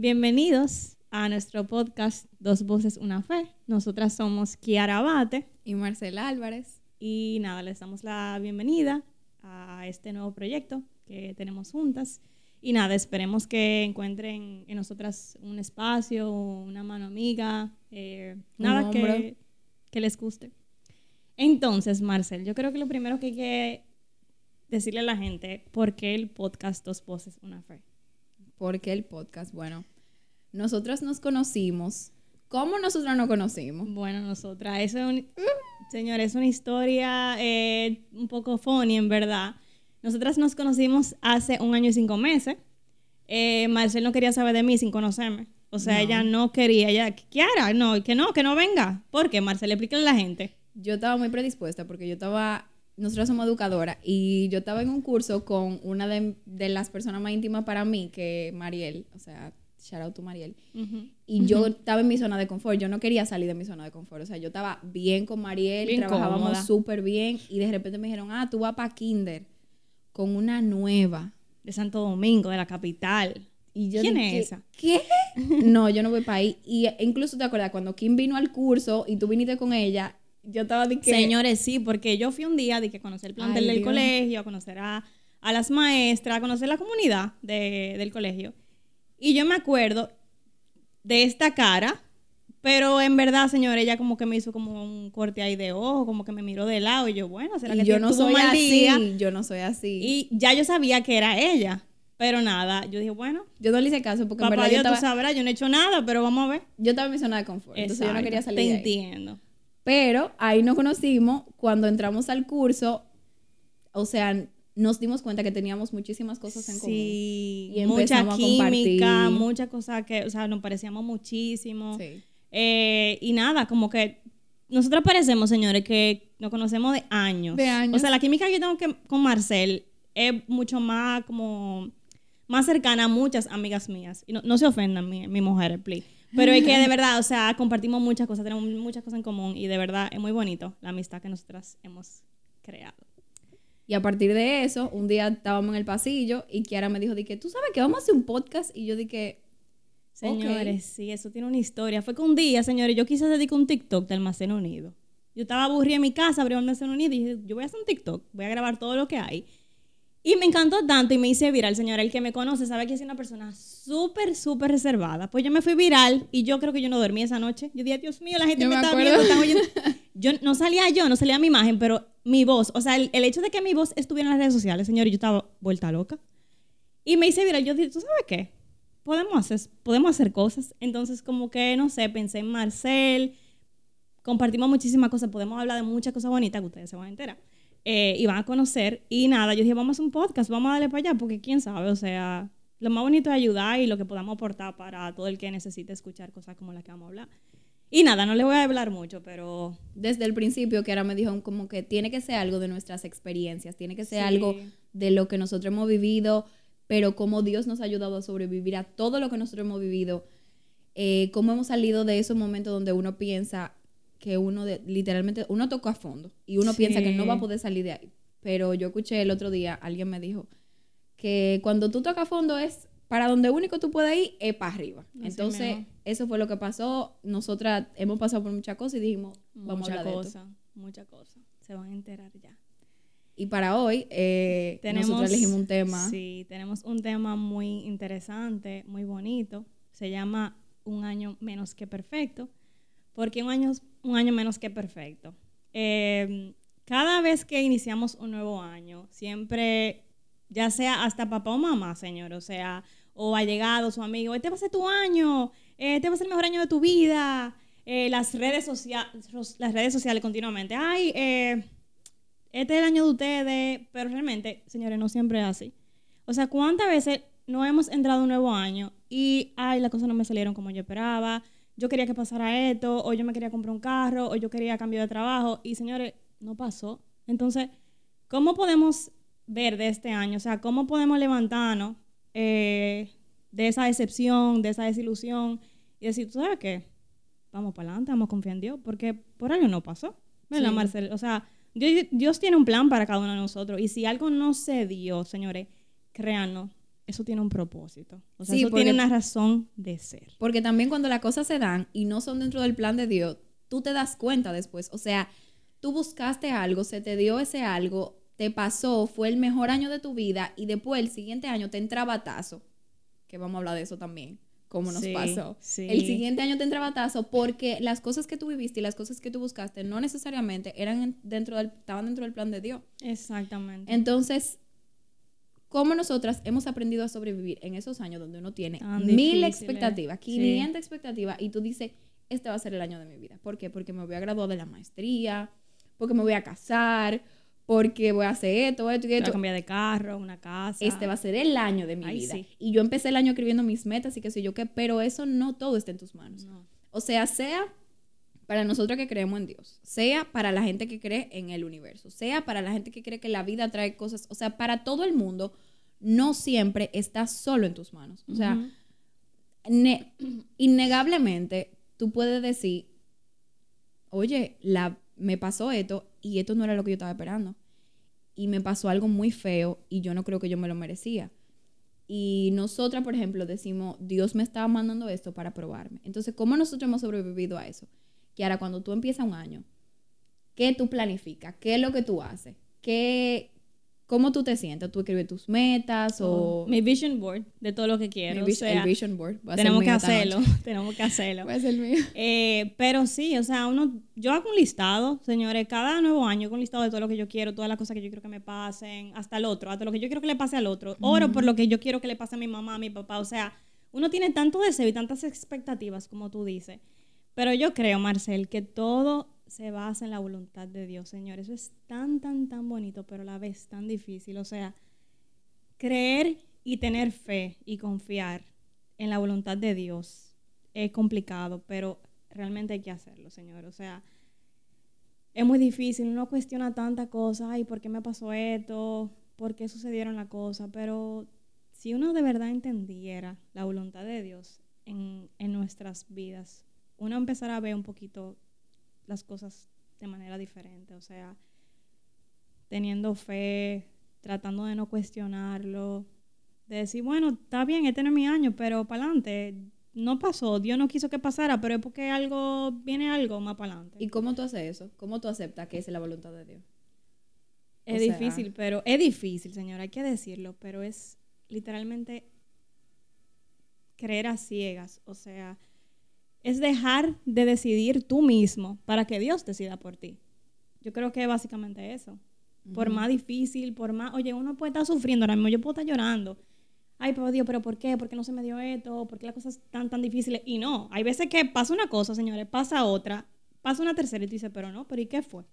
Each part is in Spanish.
Bienvenidos a nuestro podcast Dos Voces, Una Fe. Nosotras somos Kiara Abate y Marcela Álvarez. Y nada, les damos la bienvenida a este nuevo proyecto que tenemos juntas. Y nada, esperemos que encuentren en nosotras un espacio, una mano amiga, eh, nada que, que les guste. Entonces, Marcel, yo creo que lo primero que hay que decirle a la gente, ¿por qué el podcast Dos Voces, Una Fe? ¿Por qué el podcast? Bueno, nosotras nos conocimos. ¿Cómo nosotras nos conocimos? Bueno, nosotras, eso es un, señor, es una historia eh, un poco funny, en verdad. Nosotras nos conocimos hace un año y cinco meses. Eh, Marcel no quería saber de mí sin conocerme. O sea, ella no quería, ella, Kiara, no, que no, que no venga. ¿Por qué, Marcel? Explícale a la gente. Yo estaba muy predispuesta porque yo estaba, nosotros somos educadoras y yo estaba en un curso con una de, las personas más íntimas para mí, que Mariel, o sea, shout out to Mariel. Y yo estaba en mi zona de confort, yo no quería salir de mi zona de confort, o sea, yo estaba bien con Mariel, trabajábamos súper bien y de repente me dijeron, ah, tú vas para Kinder con una nueva. De Santo Domingo, de la capital. Y yo ¿Quién es esa? ¿Qué? No, yo no voy para ahí. Y incluso te acuerdas, cuando Kim vino al curso y tú viniste con ella, yo estaba de que... Señores, sí, porque yo fui un día de que conocer el plantel del colegio, a conocer a, las maestras, a conocer la comunidad del colegio. Y yo me acuerdo de esta cara, pero en verdad, señor, ella como que me hizo como un corte ahí de ojo, como que me miró de lado y yo, bueno, será que yo no soy así, yo no soy así. Y ya yo sabía que era ella. Pero nada, yo dije, bueno. Yo no le hice caso porque en verdad yo, estaba, tú sabrás, yo no he hecho nada, pero vamos a ver. Yo estaba en mi zona de confort, entonces yo no quería salir Te de entiendo. Pero ahí nos conocimos cuando entramos al curso, o sea, nos dimos cuenta que teníamos muchísimas cosas en común. Sí, y mucha química, muchas cosas que, o sea, nos parecíamos muchísimo. Sí. Eh, y nada, como que nosotros parecemos, señores, que nos conocemos de años. De años. O sea, la química que yo tengo que, con Marcel es mucho más como más cercana a muchas amigas mías. Y no, se ofendan mi, mi mujer, please. Pero es que de verdad, o sea, compartimos muchas cosas, tenemos muchas cosas en común y de verdad es muy bonito la amistad que nosotras hemos creado. Y a partir de eso, un día estábamos en el pasillo y Kiara me dijo, que tú sabes que vamos a hacer un podcast y yo dije, señores, sí, eso tiene una historia. Fue que un día, señores, yo quise dedicar un TikTok del Almacén Unido. Yo estaba aburrida en mi casa, abrí un Almacén Unido y dije, yo voy a hacer un TikTok, voy a grabar todo lo que hay. Y me encantó tanto y me hice viral, señora. El que me conoce sabe que soy una persona súper, súper reservada. Pues yo me fui viral y yo creo que yo no dormí esa noche. Yo dije, Dios mío, la gente me, está viendo, están oyendo. Yo no salía yo, no salía mi imagen, pero mi voz, o sea, el, hecho de que mi voz estuviera en las redes sociales, señor, yo estaba vuelta loca. Y me hice viral. Yo dije, ¿tú sabes qué? Podemos hacer, podemos hacer cosas. Entonces, como que, no sé, pensé en Marcel. Compartimos muchísimas cosas. Podemos hablar de muchas cosas bonitas que ustedes se van a enterar eh, y van a conocer. Y nada, yo dije, vamos a hacer un podcast, vamos a darle para allá, porque quién sabe, o sea, lo más bonito es ayudar y lo que podamos aportar para todo el que necesite escuchar cosas como las que vamos a hablar. Y nada, no le voy a hablar mucho, pero... Desde el principio, que ahora me dijo como que tiene que ser algo de nuestras experiencias, tiene que ser algo de lo que nosotros hemos vivido, pero cómo Dios nos ha ayudado a sobrevivir a todo lo que nosotros hemos vivido, eh, cómo hemos salido de esos momentos donde uno piensa, que uno literalmente, uno tocó a fondo y uno piensa que no va a poder salir de ahí. Pero yo escuché el otro día, alguien me dijo que cuando tú tocas a fondo es para donde único tú puedes ir es para arriba. Entonces, eso fue lo que pasó. Nosotras hemos pasado por muchas cosas y dijimos, vamos a hablar cosa, Muchas cosas. Se van a enterar ya. Y para hoy, eh, tenemos, nosotros elegimos un tema. Sí, tenemos un tema muy interesante, muy bonito. Se llama Un año menos que perfecto. Porque un año un año menos que perfecto. Em, cada vez que iniciamos un nuevo año, siempre, ya sea hasta papá o mamá, señor, o sea, o allegados o amigos, este va a ser tu año, este va a ser el mejor año de tu vida. Eh, las, redes sociales las redes sociales continuamente, ay, eh, este es el año de ustedes, pero realmente, señores, no siempre es así. O sea, ¿cuántas veces no hemos entrado un nuevo año y, ay, las cosas no me salieron como yo esperaba? Yo quería que pasara esto, o yo me quería comprar un carro, o yo quería cambio de trabajo, y señores, no pasó. Entonces, ¿cómo podemos ver de este año? O sea, ¿cómo podemos levantarnos eh, de esa decepción, de esa desilusión, y decir, ¿tú sabes qué? Vamos para adelante, vamos a confiar en Dios, porque por algo no pasó. ¿Verdad, Marcel? O sea, Dios, Dios, tiene un plan para cada uno de nosotros, y si algo no se dio, señores, créanos, eso tiene un propósito. O sea, eso tiene una razón de ser. Porque también cuando las cosas se dan y no son dentro del plan de Dios, tú te das cuenta después. O sea, tú buscaste algo, se te dio ese algo, te pasó, fue el mejor año de tu vida y después el siguiente año te entra batazo. Que vamos a hablar de eso también como nos pasó. El siguiente año te entra batazo porque las cosas que tú viviste y las cosas que tú buscaste no necesariamente eran dentro del, estaban dentro del plan de Dios. Exactamente. Entonces, cómo nosotras hemos aprendido a sobrevivir en esos años donde uno tiene mil expectativas, 500 expectativas, y tú dices, este va a ser el año de mi vida. ¿Por qué? Porque me voy a graduar de la maestría, porque me voy a casar, porque voy a hacer esto, esto y esto. Voy a cambiar de carro, una casa. Este va a ser el año de mi vida. Y yo empecé el año escribiendo mis metas y qué sé yo qué, pero eso no todo está en tus manos. O sea, sea para nosotros que creemos en Dios, sea para la gente que cree en el universo, sea para la gente que cree que la vida trae cosas, o sea, para todo el mundo, no siempre está solo en tus manos. O sea, innegablemente tú puedes decir, oye, la, me pasó esto y esto no era lo que yo estaba esperando. Y me pasó algo muy feo y yo no creo que yo me lo merecía. Y nosotras, por ejemplo, decimos, Dios me estaba mandando esto para probarme. Entonces, ¿cómo nosotros hemos sobrevivido a eso? Que ahora cuando tú empiezas un año, ¿qué tú planificas? ¿Qué es lo que tú haces? ¿Qué, ¿Cómo tú te sientes? ¿Tú escribes tus metas o...? Mi vision board de todo lo que quiero. Mi el vision board. tenemos que hacerlo, tenemos que hacerlo. Va a ser mío. Eh, pero sí, o sea, uno, yo hago un listado, señores, cada nuevo año hago un listado de todo lo que yo quiero, todas las cosas que yo quiero que me pasen, hasta el otro, hasta lo que yo quiero que le pase al otro. Oro por lo que yo quiero que le pase a mi mamá, a mi papá. O sea, uno tiene tanto deseo y tantas expectativas, como tú dices. Pero yo creo, Marcel, que todo se basa en la voluntad de Dios, Señor. Eso es tan, tan, tan bonito, pero a la vez tan difícil. O sea, creer y tener fe y confiar en la voluntad de Dios es complicado, pero realmente hay que hacerlo, Señor. O sea, es muy difícil, uno cuestiona tantas cosas, ay, ¿por qué me pasó esto? ¿Por qué sucedieron las cosas? Pero si uno de verdad entendiera la voluntad de Dios en, en nuestras vidas, uno empezará a ver un poquito las cosas de manera diferente, o sea, teniendo fe, tratando de no cuestionarlo, de decir, bueno, está bien, este no es mi año, pero para adelante, no pasó, Dios no quiso que pasara, pero es porque algo, viene algo más para adelante. ¿Y cómo tú haces eso? ¿Cómo tú aceptas que es la voluntad de Dios? Es difícil, pero es difícil, señor, hay que decirlo, pero es literalmente creer a ciegas, o sea, es dejar de decidir tú mismo para que Dios decida por ti. Yo creo que es básicamente eso. Por más difícil, por más, oye, uno puede estar sufriendo ahora mismo, yo puedo estar llorando. Ay, pero Dios, ¿pero por qué? ¿Por qué no se me dio esto? ¿Por qué las cosas están tan difíciles? Y no, hay veces que pasa una cosa, señores, pasa otra, pasa una tercera y tú dices, pero no, pero ¿y qué fue?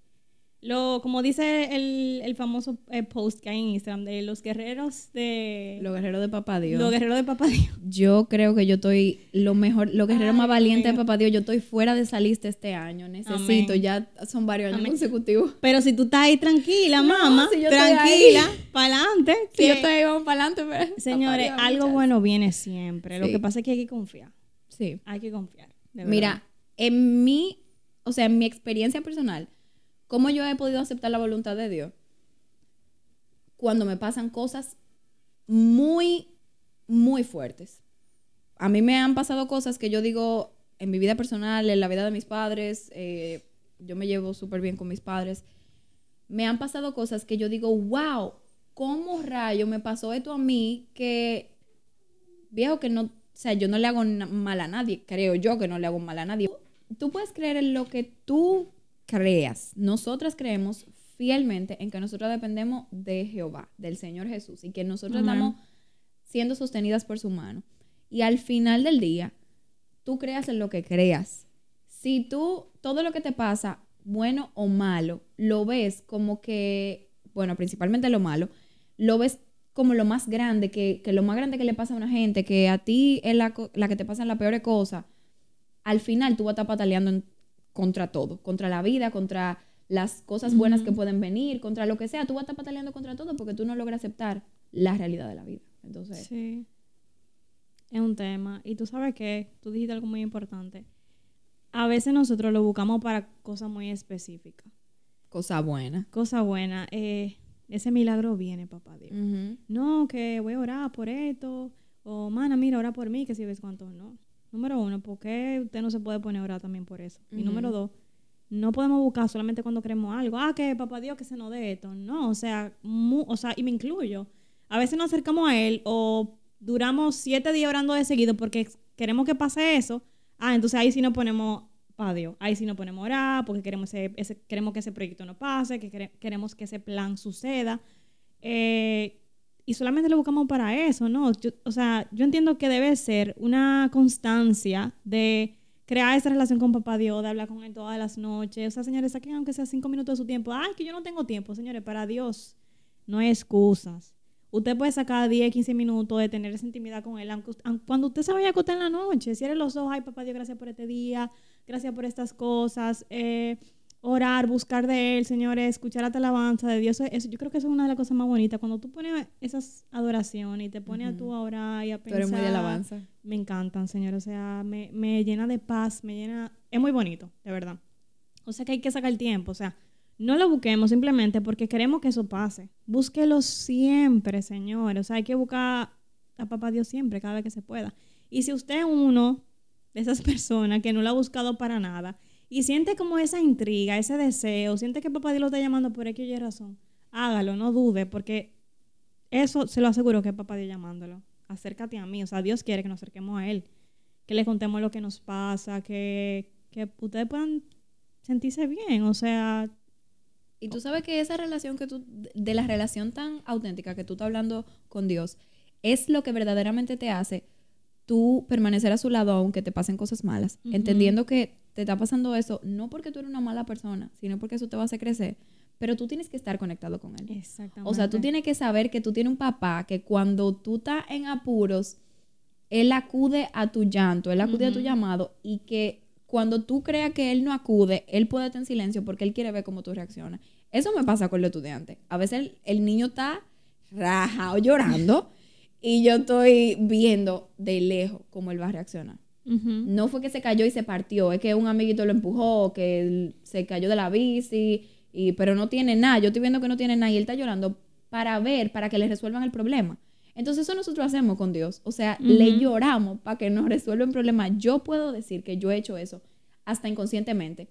Lo, como dice el, el famoso eh, post que hay en Instagram de los guerreros de... Los guerreros de Papá Dios. Los guerreros de Papá Dios. Yo creo que yo estoy lo mejor, los guerreros más valientes de Papá Dios. Yo estoy fuera de esa lista este año. Necesito, ya son varios años consecutivos. Pero si tú estás ahí tranquila, mamá, tranquila, para adelante. Si yo estoy ahí, vamos para adelante. Señores, algo bueno viene siempre. Lo que pasa es que hay que confiar. Sí. Hay que confiar. Mira, en mi, o sea, en mi experiencia personal ¿Cómo yo he podido aceptar la voluntad de Dios? Cuando me pasan cosas muy, muy fuertes. A mí me han pasado cosas que yo digo en mi vida personal, en la vida de mis padres, eh, yo me llevo súper bien con mis padres. Me han pasado cosas que yo digo, wow, ¿cómo rayo me pasó esto a mí que, viejo, que no, o sea, yo no le hago mal a nadie, creo yo que no le hago mal a nadie. Tú puedes creer en lo que tú creas. Nosotras creemos fielmente en que nosotros dependemos de Jehová, del Señor Jesús, y que nosotros estamos siendo sostenidas por su mano. Y al final del día, tú creas en lo que creas. Si tú, todo lo que te pasa, bueno o malo, lo ves como que, bueno, principalmente lo malo, lo ves como lo más grande, que, lo más grande que le pasa a una gente, que a ti es la, la que te pasa la peor cosa, al final tú vas a estar pataleando en contra todo, contra la vida, contra las cosas buenas que pueden venir, contra lo que sea. Tú vas a estar pataleando contra todo porque tú no logras aceptar la realidad de la vida. Entonces. Sí. Es un tema. Y tú sabes que tú dijiste algo muy importante. A veces nosotros lo buscamos para cosas muy específicas. Cosa buena. Cosa buena. Eh, ese milagro viene, papá Dios. No, que voy a orar por esto, o mana, mira, ora por mí, que si ves cuánto, no. Número uno, ¿por qué usted no se puede poner a orar también por eso? Y número dos, no podemos buscar solamente cuando queremos algo. Ah, que papá Dios que se nos dé esto. No, o sea, o sea, y me incluyo. A veces nos acercamos a Él o duramos siete días orando de seguido porque queremos que pase eso. Ah, entonces ahí sí nos ponemos para Dios. Ahí sí nos ponemos a orar porque queremos, ese, queremos que ese proyecto no pase, que queremos que ese plan suceda. Eh, y solamente lo buscamos para eso, ¿no? o sea, yo entiendo que debe ser una constancia de crear esa relación con papá Dios, de hablar con él todas las noches. O sea, señores, saquen aunque sea cinco minutos de su tiempo. Ay, que yo no tengo tiempo, señores, para Dios no hay excusas. Usted puede sacar 10, 15 minutos de tener esa intimidad con él. cuando usted se vaya a acostar en la noche, cierre los ojos, ay, papá Dios, gracias por este día, gracias por estas cosas. Eh, orar, buscar de Él, señores, escuchar la alabanza de Dios. Eso, yo creo que eso es una de las cosas más bonitas. Cuando tú pones esas adoraciones y te pones a tú a orar y a pensar. Pero muy de alabanza. Me encantan, Señor. O sea, me, me, llena de paz, me llena. Es muy bonito, de verdad. O sea que hay que sacar el tiempo. O sea, no lo busquemos simplemente porque queremos que eso pase. Búsquelo siempre, Señor. O sea, hay que buscar a Papá Dios siempre, cada vez que se pueda. Y si usted es uno de esas personas que no lo ha buscado para nada y siente como esa intriga, ese deseo, siente que papá Dios lo está llamando por X y razón, hágalo, no dude, porque eso se lo aseguro que es papá Dios llamándolo. Acércate a mí, o sea, Dios quiere que nos acerquemos a Él, que le contemos lo que nos pasa, que, que ustedes puedan sentirse bien, o sea... Y tú sabes que esa relación que tú, de la relación tan auténtica que tú estás hablando con Dios, es lo que verdaderamente te hace tú permanecer a su lado aunque te pasen cosas malas, entendiendo que te está pasando eso, no porque tú eres una mala persona, sino porque eso te va a hacer crecer. Pero tú tienes que estar conectado con él. Exactamente. O sea, tú tienes que saber que tú tienes un papá que cuando tú estás en apuros, él acude a tu llanto, él acude a tu llamado y que cuando tú creas que él no acude, él puede estar en silencio porque él quiere ver cómo tú reaccionas. Eso me pasa con el estudiante. A veces el, el niño está rajado llorando y yo estoy viendo de lejos cómo él va a reaccionar. No fue que se cayó y se partió, es que un amiguito lo empujó, que se cayó de la bici, y, pero no tiene nada. Yo estoy viendo que no tiene nada y él está llorando para ver, para que le resuelvan el problema. Entonces eso nosotros hacemos con Dios. O sea, le lloramos para que nos resuelva el problema. Yo puedo decir que yo he hecho eso hasta inconscientemente.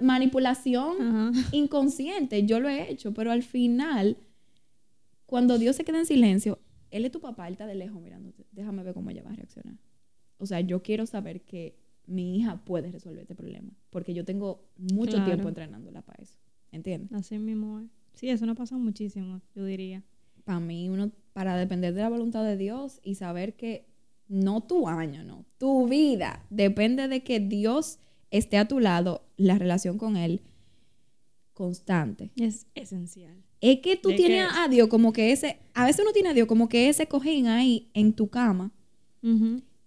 manipulación inconsciente, yo lo he hecho, pero al final, cuando Dios se queda en silencio, Él es tu papá, Él está de lejos mirándote. Déjame ver cómo ella va a reaccionar. O sea, yo quiero saber que mi hija puede resolver este problema, porque yo tengo mucho tiempo entrenándola para eso. ¿Entiendes? Así mismo Sí, eso no pasa muchísimo, yo diría. Para mí, uno, para depender de la voluntad de Dios y saber que no tu año, no, tu vida depende de que Dios esté a tu lado, la relación con Él constante. Es esencial. Es que tú tienes a Dios como que ese, a veces uno tiene a Dios como que ese cojín ahí en tu cama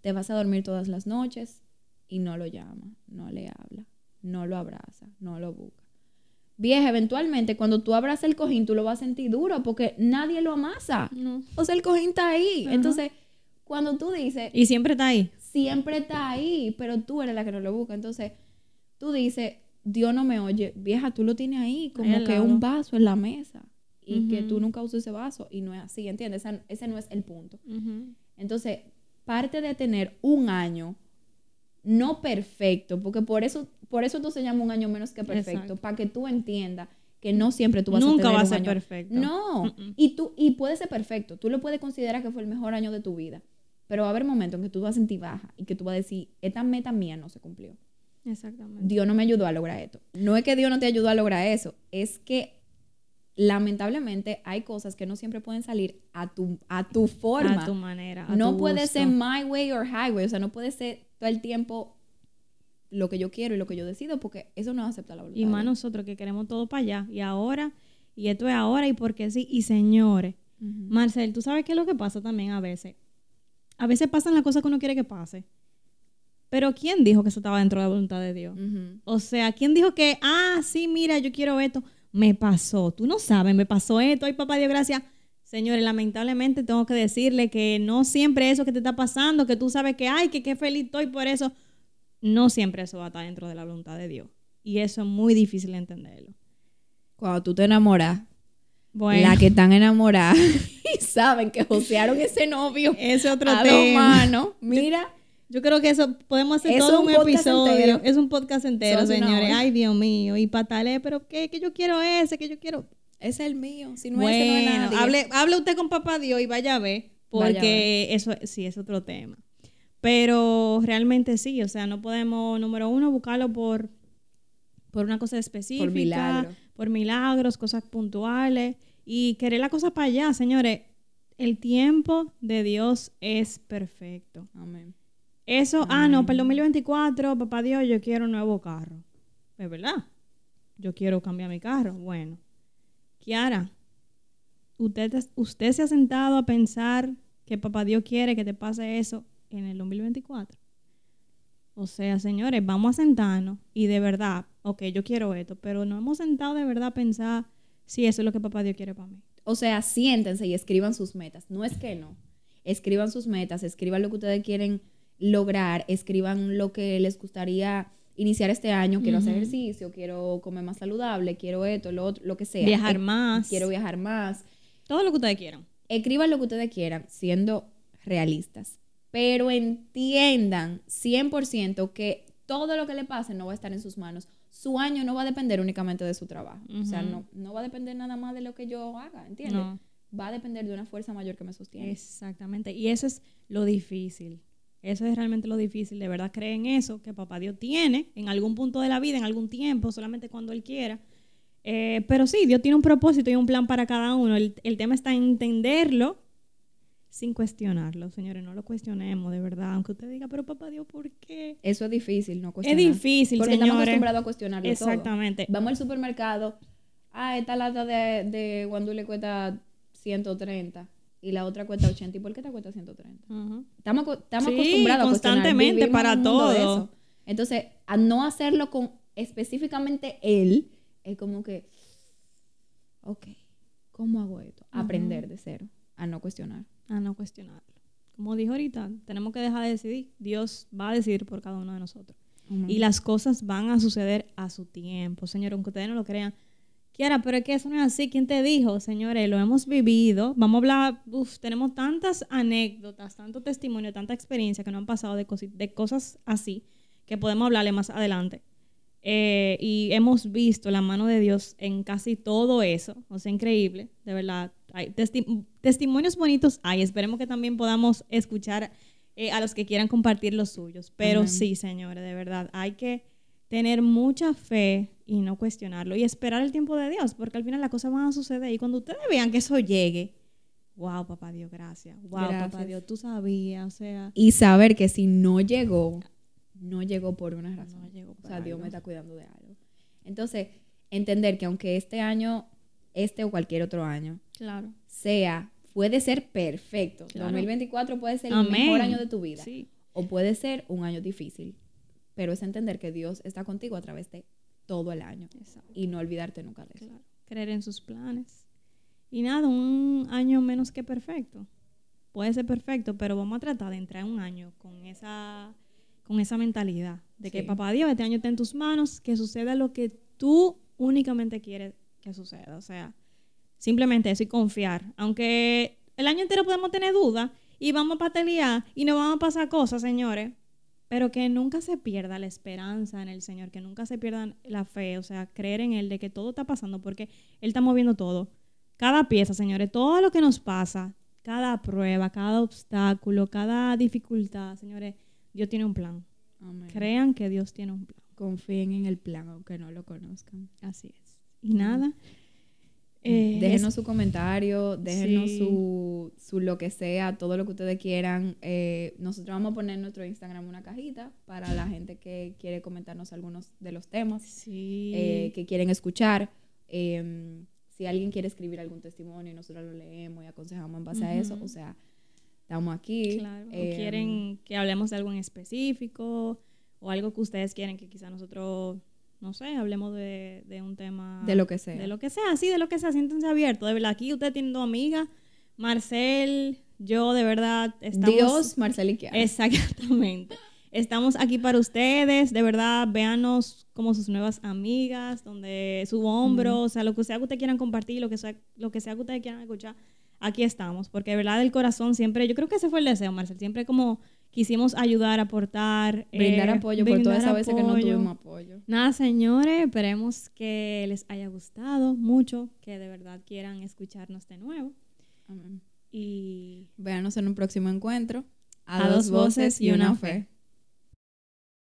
te vas a dormir todas las noches y no lo llama, no le habla, no lo abraza, no lo busca. Vieja, eventualmente cuando tú abrazas el cojín, tú lo vas a sentir duro porque nadie lo amasa. O sea, el cojín está ahí. Entonces, cuando tú dices... Y siempre está ahí. Siempre está ahí, pero tú eres la que no lo busca. Entonces, tú dices, Dios no me oye. Vieja, tú lo tienes ahí, como que un vaso en la mesa. Y que tú nunca usas ese vaso. Y no es así, ¿entiendes? Ese, no es el punto. Entonces, parte de tener un año no perfecto, porque por eso, por eso tú se llama un año menos que perfecto, para que tú entiendas que no siempre tú vas a tener va a ser perfecto. No, y tú y puede ser perfecto, tú lo puedes considerar que fue el mejor año de tu vida, pero va a haber momentos en que tú vas a sentir baja y que tú vas a decir, esta meta mía no se cumplió. Exactamente. Dios no me ayudó a lograr esto. No es que Dios no te ayudó a lograr eso, es que lamentablemente hay cosas que no siempre pueden salir a tu, a tu forma. A tu manera. no puede ser my way or highway. O sea, no puede ser todo el tiempo lo que yo quiero y lo que yo decido, porque eso no acepta la voluntad. Y más nosotros que queremos todo para allá. Y ahora, y esto es ahora, y porque sí. Y señores, Marcel, tú sabes qué es lo que pasa también a veces. A veces pasan las cosas que uno quiere que pase. Pero ¿quién dijo que eso estaba dentro de la voluntad de Dios? O sea, ¿quién dijo que, ah, sí, mira, yo quiero esto? Me pasó, tú no sabes, me pasó esto, y papá Dios gracias. Señores, lamentablemente tengo que decirle que no siempre eso que te está pasando, que tú sabes que, ay, que qué feliz estoy por eso, no siempre eso va a estar dentro de la voluntad de Dios. Y eso es muy difícil entenderlo. Cuando tú te enamoras Bueno. La que están enamoradas y saben que josearon ese novio. Ese otro a tema. Mira. Yo creo que eso podemos hacer todo un, episodio. Es un podcast entero, señores. Ay, Dios mío. Y patale, pero ¿qué? Que yo quiero ese, que yo quiero. es el mío. Si no es ese, no es Hable, hable usted con papá Dios y vaya a ver. Porque eso sí es otro tema. Pero realmente sí, o sea, no podemos, número uno, buscarlo por, por una cosa específica. Por milagros. Por milagros, cosas puntuales. Y querer la cosa para allá, señores. El tiempo de Dios es perfecto. Amén. Eso, ah, no, para el 2024, papá Dios, yo quiero un nuevo carro. Es verdad. Yo quiero cambiar mi carro. Bueno. Kiara, usted, usted se ha sentado a pensar que papá Dios quiere que te pase eso en el 2024. O sea, señores, vamos a sentarnos y de verdad, ok, yo quiero esto, pero no hemos sentado de verdad a pensar si eso es lo que papá Dios quiere para mí. O sea, siéntense y escriban sus metas. No es que no. Escriban sus metas, escriban lo que ustedes quieren lograr, escriban lo que les gustaría iniciar este año. Quiero hacer ejercicio, quiero comer más saludable, quiero esto, lo otro, lo que sea. Viajar más. Quiero viajar más. Todo lo que ustedes quieran escriban lo que ustedes quieran, siendo realistas, pero entiendan 100% que todo lo que le pase no va a estar en sus manos. Su año no va a depender únicamente de su trabajo. O sea, no, no va a depender nada más de lo que yo haga, ¿entiendes? Va a depender de una fuerza mayor que me sostiene. Exactamente. Y eso es lo difícil. Eso es realmente lo difícil. De verdad creen eso que papá Dios tiene en algún punto de la vida, en algún tiempo, solamente cuando Él quiera eh, pero sí, Dios tiene un propósito y un plan para cada uno. El, tema está en entenderlo sin cuestionarlo, señores. No lo cuestionemos, de verdad. Aunque usted diga, pero papá Dios, ¿por qué? Eso es difícil, no cuestionar. Es difícil, Porque estamos acostumbrados a cuestionarlo Exactamente. Vamos al supermercado. Ah, esta lata de, de guandule cuesta 130 y la otra cuesta 80. ¿Y por qué te cuesta 130? Estamos, estamos acostumbrados constantemente para todo. Entonces, a no hacerlo con específicamente él, es como que, ok, ¿cómo hago esto? Aprender de cero, a no cuestionar. A no cuestionarlo. Como dijo ahorita, tenemos que dejar de decidir. Dios va a decidir por cada uno de nosotros. Y las cosas van a suceder a su tiempo, señor, aunque ustedes no lo crean. Kiara, pero es que eso no es así. ¿Quién te dijo? Señores, lo hemos vivido. Vamos a hablar, uf, tenemos tantas anécdotas, tanto testimonio, tanta experiencia que no han pasado de, de cosas así que podemos hablarle más adelante. Eh, y hemos visto la mano de Dios en casi todo eso. O sea, increíble, de verdad. Hay testimonios bonitos hay. Esperemos que también podamos escuchar eh, a los que quieran compartir los suyos. Pero sí, señores, de verdad, hay que tener mucha fe y no cuestionarlo y esperar el tiempo de Dios, porque al final las cosas van a suceder. Y cuando ustedes vean que eso llegue, wow, papá Dios, gracias. Wow, papá Dios, tú sabías, o sea. Y saber que si no llegó, no llegó por una razón. o sea, Dios me está cuidando de algo. Entonces, entender que aunque este año, este o cualquier otro año, claro. sea, puede ser perfecto. 2024 puede ser el mejor año de tu vida. O puede ser un año difícil. Pero es entender que Dios está contigo a través de todo el año. Y no olvidarte nunca de eso. Creer en sus planes. Y nada, un año menos que perfecto. Puede ser perfecto, pero vamos a tratar de entrar en un año con esa con esa mentalidad de que papá Dios, este año está en tus manos, que suceda lo que tú únicamente quieres que suceda. O sea, simplemente eso y confiar. Aunque el año entero podemos tener dudas y vamos a patalear y nos vamos a pasar cosas, señores, pero que nunca se pierda la esperanza en el Señor, que nunca se pierda la fe, o sea, creer en Él de que todo está pasando porque Él está moviendo todo. Cada pieza, señores, todo lo que nos pasa, cada prueba, cada obstáculo, cada dificultad, señores, Dios tiene un plan. Crean que Dios tiene un plan. Confíen en el plan, aunque no lo conozcan. Así es. Y nada. Eh, déjenos su comentario, déjenos su, su, lo que sea, todo lo que ustedes quieran. Eh, nosotros vamos a poner en nuestro Instagram una cajita para la gente que quiere comentarnos algunos de los temas eh, que quieren escuchar. Em, si alguien quiere escribir algún testimonio, nosotros lo leemos y aconsejamos en base a eso. O sea, estamos aquí. Claro. o quieren em, que hablemos de algo en específico o algo que ustedes quieren que quizá nosotros, no sé, hablemos de, de, un tema. De lo que sea. De lo que sea, sí, de lo que sea. Siéntense abiertos. De verdad, aquí usted tiene dos amigas, Marcel, yo, de verdad. Estamos, Dios, Marcel y Kiara. Exactamente. Estamos aquí para ustedes. De verdad, véanos como sus nuevas amigas, donde su hombro, o sea, lo que sea que ustedes quieran compartir, lo que sea, lo que sea que ustedes quieran escuchar, aquí estamos, porque de verdad del corazón siempre, yo creo que ese fue el deseo, Marcel, siempre como quisimos ayudar, aportar, brindar eh, apoyo por todas esas veces que no tuvimos apoyo. Nada, señores, esperemos que les haya gustado mucho, que de verdad quieran escucharnos de nuevo. Amén. Y véanos en un próximo encuentro. A, dos voces y una fe.